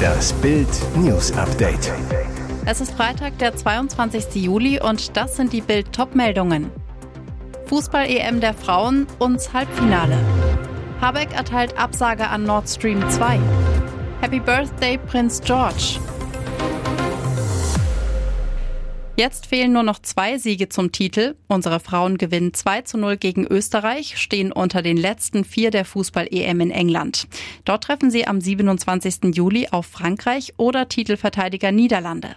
Das Bild News Update. Es ist Freitag, der 22. Juli und das sind die Bild Topmeldungen. Fußball EM der Frauen uns Halbfinale. Habeck erteilt Absage an Nord Stream 2. Happy Birthday Prinz George. Jetzt fehlen nur noch zwei Siege zum Titel. Unsere Frauen gewinnen 2 zu 0 gegen Österreich, stehen unter den letzten vier der Fußball-EM in England. Dort treffen sie am 27. Juli auf Frankreich oder Titelverteidiger Niederlande.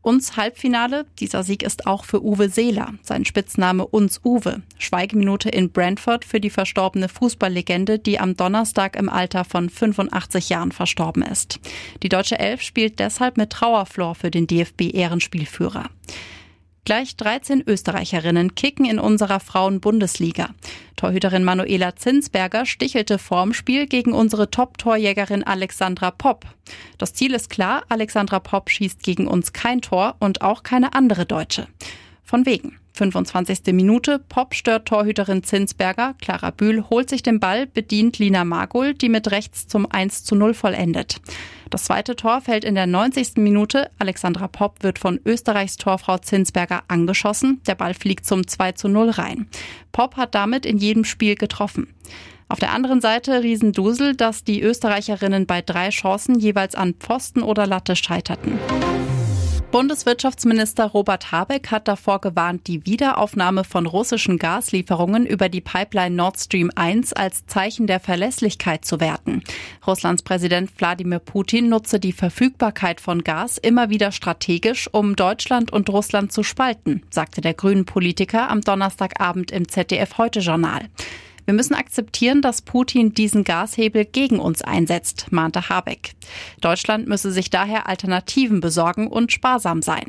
Uns Halbfinale. Dieser Sieg ist auch für Uwe Seeler. Sein Spitzname Uns Uwe. Schweigeminute in Brentford für die verstorbene Fußballlegende, die am Donnerstag im Alter von 85 Jahren verstorben ist. Die deutsche Elf spielt deshalb mit Trauerflor für den DFB-Ehrenspielführer. Gleich 13 Österreicherinnen kicken in unserer Frauen-Bundesliga. Torhüterin Manuela Zinsberger stichelte vorm Spiel gegen unsere Top-Torjägerin Alexandra Popp. Das Ziel ist klar, Alexandra Popp schießt gegen uns kein Tor und auch keine andere Deutsche. Von wegen. 25. Minute, Pop stört Torhüterin Zinsberger, Clara Bühl holt sich den Ball, bedient Lina Magul, die mit rechts zum 1 zu 0 vollendet. Das zweite Tor fällt in der 90. Minute. Alexandra Popp wird von Österreichs Torfrau Zinsberger angeschossen. Der Ball fliegt zum 2 zu 0 rein. Popp hat damit in jedem Spiel getroffen. Auf der anderen Seite Riesendusel, dass die Österreicherinnen bei drei Chancen jeweils an Pfosten oder Latte scheiterten. Bundeswirtschaftsminister Robert Habeck hat davor gewarnt, die Wiederaufnahme von russischen Gaslieferungen über die Pipeline Nord Stream 1 als Zeichen der Verlässlichkeit zu werten. Russlands Präsident Wladimir Putin nutze die Verfügbarkeit von Gas immer wieder strategisch, um Deutschland und Russland zu spalten, sagte der grünen Politiker am Donnerstagabend im ZDF Heute Journal. Wir müssen akzeptieren, dass Putin diesen Gashebel gegen uns einsetzt, mahnte Habeck. Deutschland müsse sich daher Alternativen besorgen und sparsam sein.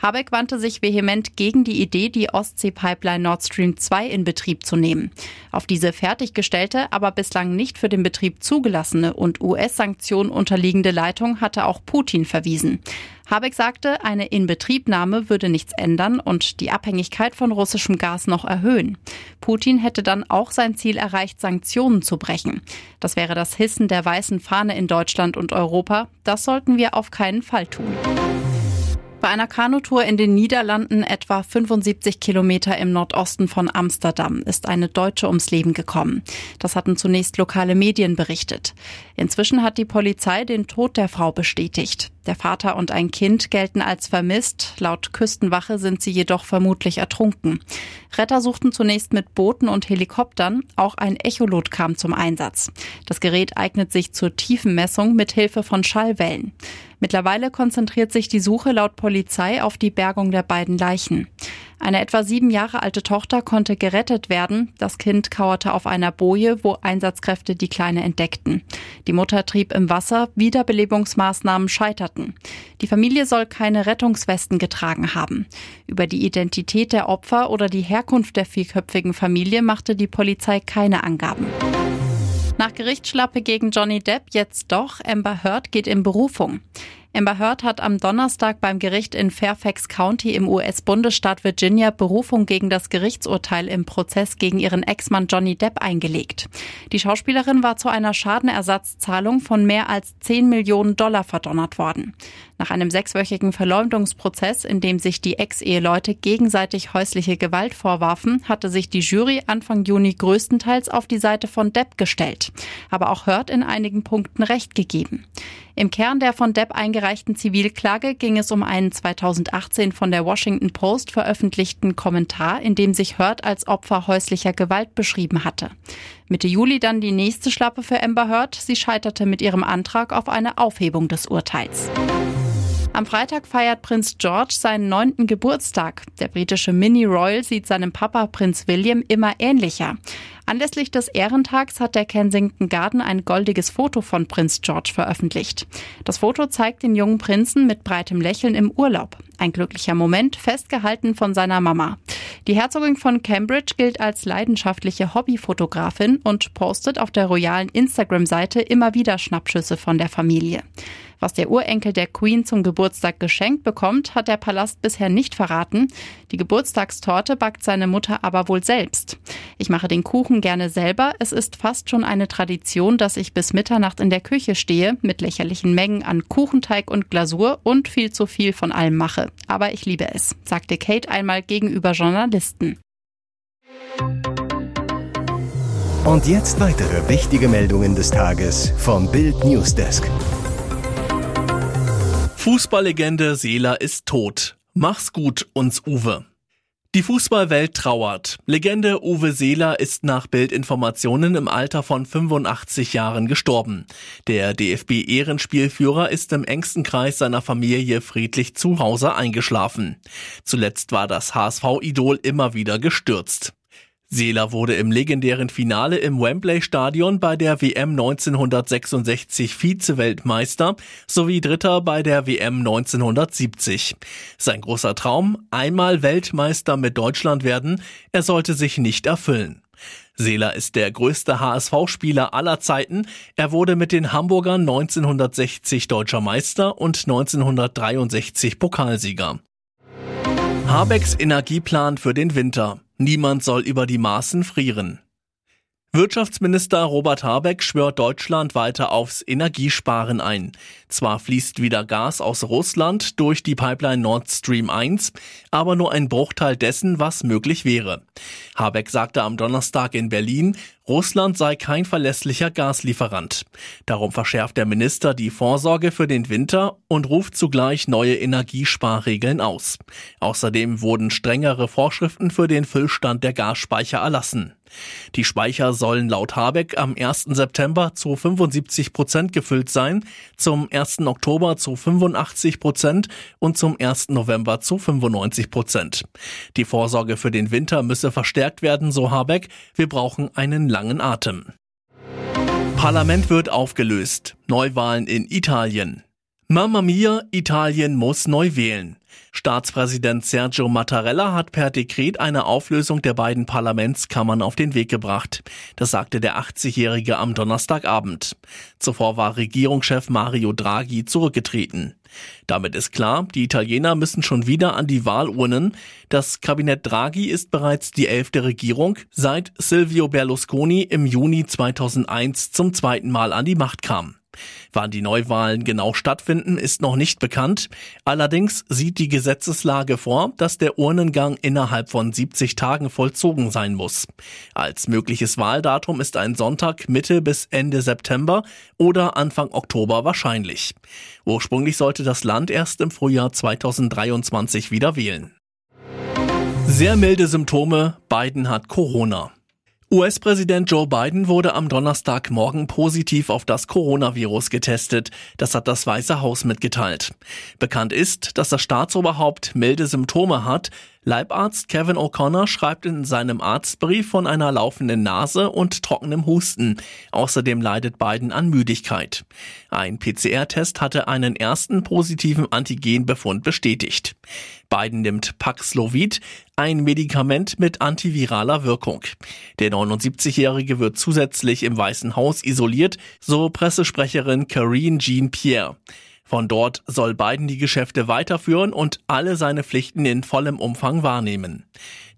Habeck wandte sich vehement gegen die Idee, die Ostsee-Pipeline Nord Stream 2 in Betrieb zu nehmen. Auf diese fertiggestellte, aber bislang nicht für den Betrieb zugelassene und US-Sanktionen unterliegende Leitung hatte auch Putin verwiesen. Habeck sagte, eine Inbetriebnahme würde nichts ändern und die Abhängigkeit von russischem Gas noch erhöhen. Putin hätte dann auch sein Ziel erreicht, Sanktionen zu brechen. Das wäre das Hissen der weißen Fahne in Deutschland und Europa. Das sollten wir auf keinen Fall tun. Bei einer Kanutour in den Niederlanden, etwa 75 Kilometer im Nordosten von Amsterdam, ist eine Deutsche ums Leben gekommen. Das hatten zunächst lokale Medien berichtet. Inzwischen hat die Polizei den Tod der Frau bestätigt. Der Vater und ein Kind gelten als vermisst. Laut Küstenwache sind sie jedoch vermutlich ertrunken. Retter suchten zunächst mit Booten und Helikoptern. Auch ein Echolot kam zum Einsatz. Das Gerät eignet sich zur Tiefenmessung mit Hilfe von Schallwellen. Mittlerweile konzentriert sich die Suche laut Polizei auf die Bergung der beiden Leichen. Eine etwa sieben Jahre alte Tochter konnte gerettet werden. Das Kind kauerte auf einer Boje, wo Einsatzkräfte die Kleine entdeckten. Die Mutter trieb im Wasser, Wiederbelebungsmaßnahmen scheiterten. Die Familie soll keine Rettungswesten getragen haben. Über die Identität der Opfer oder die Herkunft der vierköpfigen Familie machte die Polizei keine Angaben. Nach Gerichtsschlappe gegen Johnny Depp jetzt doch, Amber Heard geht in Berufung. Amber Heard hat am Donnerstag beim Gericht in Fairfax County im US-Bundesstaat Virginia Berufung gegen das Gerichtsurteil im Prozess gegen ihren Ex-Mann Johnny Depp eingelegt. Die Schauspielerin war zu einer Schadenersatzzahlung von mehr als 10 Millionen Dollar verdonnert worden. Nach einem sechswöchigen Verleumdungsprozess, in dem sich die Ex-Eheleute gegenseitig häusliche Gewalt vorwarfen, hatte sich die Jury Anfang Juni größtenteils auf die Seite von Depp gestellt. Aber auch Heard in einigen Punkten Recht gegeben. Im Kern der von Depp eingereichten Zivilklage ging es um einen 2018 von der Washington Post veröffentlichten Kommentar, in dem sich Heard als Opfer häuslicher Gewalt beschrieben hatte. Mitte Juli dann die nächste Schlappe für Amber Heard. Sie scheiterte mit ihrem Antrag auf eine Aufhebung des Urteils. Am Freitag feiert Prinz George seinen neunten Geburtstag. Der britische Mini Royal sieht seinem Papa Prinz William immer ähnlicher. Anlässlich des Ehrentags hat der Kensington Garden ein goldiges Foto von Prinz George veröffentlicht. Das Foto zeigt den jungen Prinzen mit breitem Lächeln im Urlaub. Ein glücklicher Moment, festgehalten von seiner Mama. Die Herzogin von Cambridge gilt als leidenschaftliche Hobbyfotografin und postet auf der royalen Instagram-Seite immer wieder Schnappschüsse von der Familie. Was der Urenkel der Queen zum Geburtstag geschenkt bekommt, hat der Palast bisher nicht verraten. Die Geburtstagstorte backt seine Mutter aber wohl selbst. Ich mache den Kuchen kochen gerne selber. Es ist fast schon eine Tradition, dass ich bis Mitternacht in der Küche stehe, mit lächerlichen Mengen an Kuchenteig und Glasur und viel zu viel von allem mache. Aber ich liebe es, sagte Kate einmal gegenüber Journalisten. Und jetzt weitere wichtige Meldungen des Tages vom Bild Newsdesk. Fußballlegende Seela ist tot. Mach's gut, uns Uwe. Die Fußballwelt trauert. Legende Uwe Seeler ist nach Bildinformationen im Alter von 85 Jahren gestorben. Der DFB-Ehrenspielführer ist im engsten Kreis seiner Familie friedlich zu Hause eingeschlafen. Zuletzt war das HSV-Idol immer wieder gestürzt. Seeler wurde im legendären Finale im Wembley Stadion bei der WM 1966 Vize-Weltmeister sowie Dritter bei der WM 1970. Sein großer Traum, einmal Weltmeister mit Deutschland werden, er sollte sich nicht erfüllen. Seeler ist der größte HSV-Spieler aller Zeiten. Er wurde mit den Hamburgern 1960 deutscher Meister und 1963 Pokalsieger. Habecks Energieplan für den Winter. Niemand soll über die Maßen frieren. Wirtschaftsminister Robert Habeck schwört Deutschland weiter aufs Energiesparen ein. Zwar fließt wieder Gas aus Russland durch die Pipeline Nord Stream 1, aber nur ein Bruchteil dessen, was möglich wäre. Habeck sagte am Donnerstag in Berlin, Russland sei kein verlässlicher Gaslieferant. Darum verschärft der Minister die Vorsorge für den Winter und ruft zugleich neue Energiesparregeln aus. Außerdem wurden strengere Vorschriften für den Füllstand der Gasspeicher erlassen. Die Speicher sollen laut Habeck am 1. September zu 75 Prozent gefüllt sein, zum 1. Oktober zu 85 Prozent und zum 1. November zu 95 Prozent. Die Vorsorge für den Winter müsse verstärkt werden, so Habeck. Wir brauchen einen langen Atem. Parlament wird aufgelöst. Neuwahlen in Italien. Mamma mia, Italien muss neu wählen. Staatspräsident Sergio Mattarella hat per Dekret eine Auflösung der beiden Parlamentskammern auf den Weg gebracht. Das sagte der 80-Jährige am Donnerstagabend. Zuvor war Regierungschef Mario Draghi zurückgetreten. Damit ist klar, die Italiener müssen schon wieder an die Wahlurnen. Das Kabinett Draghi ist bereits die elfte Regierung, seit Silvio Berlusconi im Juni 2001 zum zweiten Mal an die Macht kam. Wann die Neuwahlen genau stattfinden, ist noch nicht bekannt. Allerdings sieht die Gesetzeslage vor, dass der Urnengang innerhalb von 70 Tagen vollzogen sein muss. Als mögliches Wahldatum ist ein Sonntag Mitte bis Ende September oder Anfang Oktober wahrscheinlich. Ursprünglich sollte das Land erst im Frühjahr 2023 wieder wählen. Sehr milde Symptome, Biden hat Corona. US-Präsident Joe Biden wurde am Donnerstagmorgen positiv auf das Coronavirus getestet. Das hat das Weiße Haus mitgeteilt. Bekannt ist, dass das Staatsoberhaupt milde Symptome hat. Leibarzt Kevin O'Connor schreibt in seinem Arztbrief von einer laufenden Nase und trockenem Husten. Außerdem leidet Biden an Müdigkeit. Ein PCR-Test hatte einen ersten positiven Antigenbefund bestätigt. Biden nimmt Paxlovid, ein Medikament mit antiviraler Wirkung. Der 79-Jährige wird zusätzlich im Weißen Haus isoliert, so Pressesprecherin Karine Jean-Pierre. Von dort soll Biden die Geschäfte weiterführen und alle seine Pflichten in vollem Umfang wahrnehmen.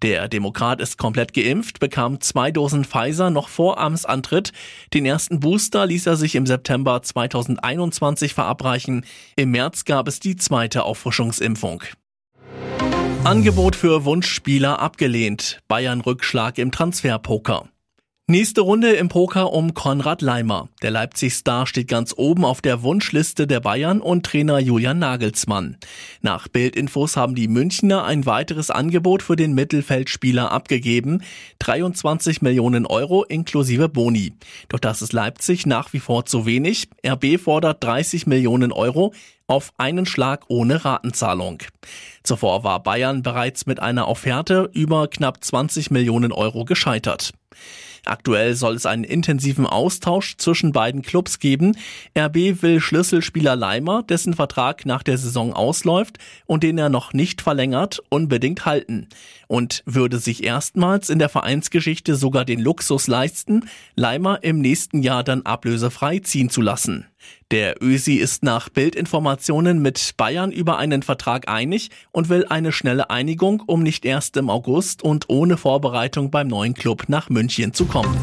Der Demokrat ist komplett geimpft, bekam zwei Dosen Pfizer noch vor Amtsantritt. Den ersten Booster ließ er sich im September 2021 verabreichen. Im März gab es die zweite Auffrischungsimpfung. Angebot für Wunschspieler abgelehnt. Bayern Rückschlag im Transferpoker. Nächste Runde im Poker um Konrad Leimer. Der Leipzig-Star steht ganz oben auf der Wunschliste der Bayern und Trainer Julian Nagelsmann. Nach Bildinfos haben die Münchner ein weiteres Angebot für den Mittelfeldspieler abgegeben. 23 Millionen Euro inklusive Boni. Doch das ist Leipzig nach wie vor zu wenig. RB fordert 30 Millionen Euro auf einen Schlag ohne Ratenzahlung. Zuvor war Bayern bereits mit einer Offerte über knapp 20 Millionen Euro gescheitert. Aktuell soll es einen intensiven Austausch zwischen beiden Clubs geben. RB will Schlüsselspieler Leimer, dessen Vertrag nach der Saison ausläuft und den er noch nicht verlängert, unbedingt halten und würde sich erstmals in der Vereinsgeschichte sogar den Luxus leisten, Leimer im nächsten Jahr dann ablösefrei ziehen zu lassen. Der Ösi ist nach Bildinformationen mit Bayern über einen Vertrag einig und will eine schnelle Einigung, um nicht erst im August und ohne Vorbereitung beim neuen Club nach München zu kommen.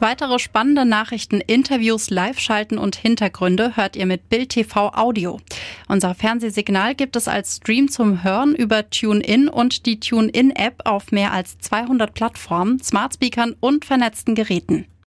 Weitere spannende Nachrichten, Interviews, Live-Schalten und Hintergründe hört ihr mit Bild TV Audio. Unser Fernsehsignal gibt es als Stream zum Hören über TuneIn und die TuneIn-App auf mehr als 200 Plattformen, Smartspeakern und vernetzten Geräten.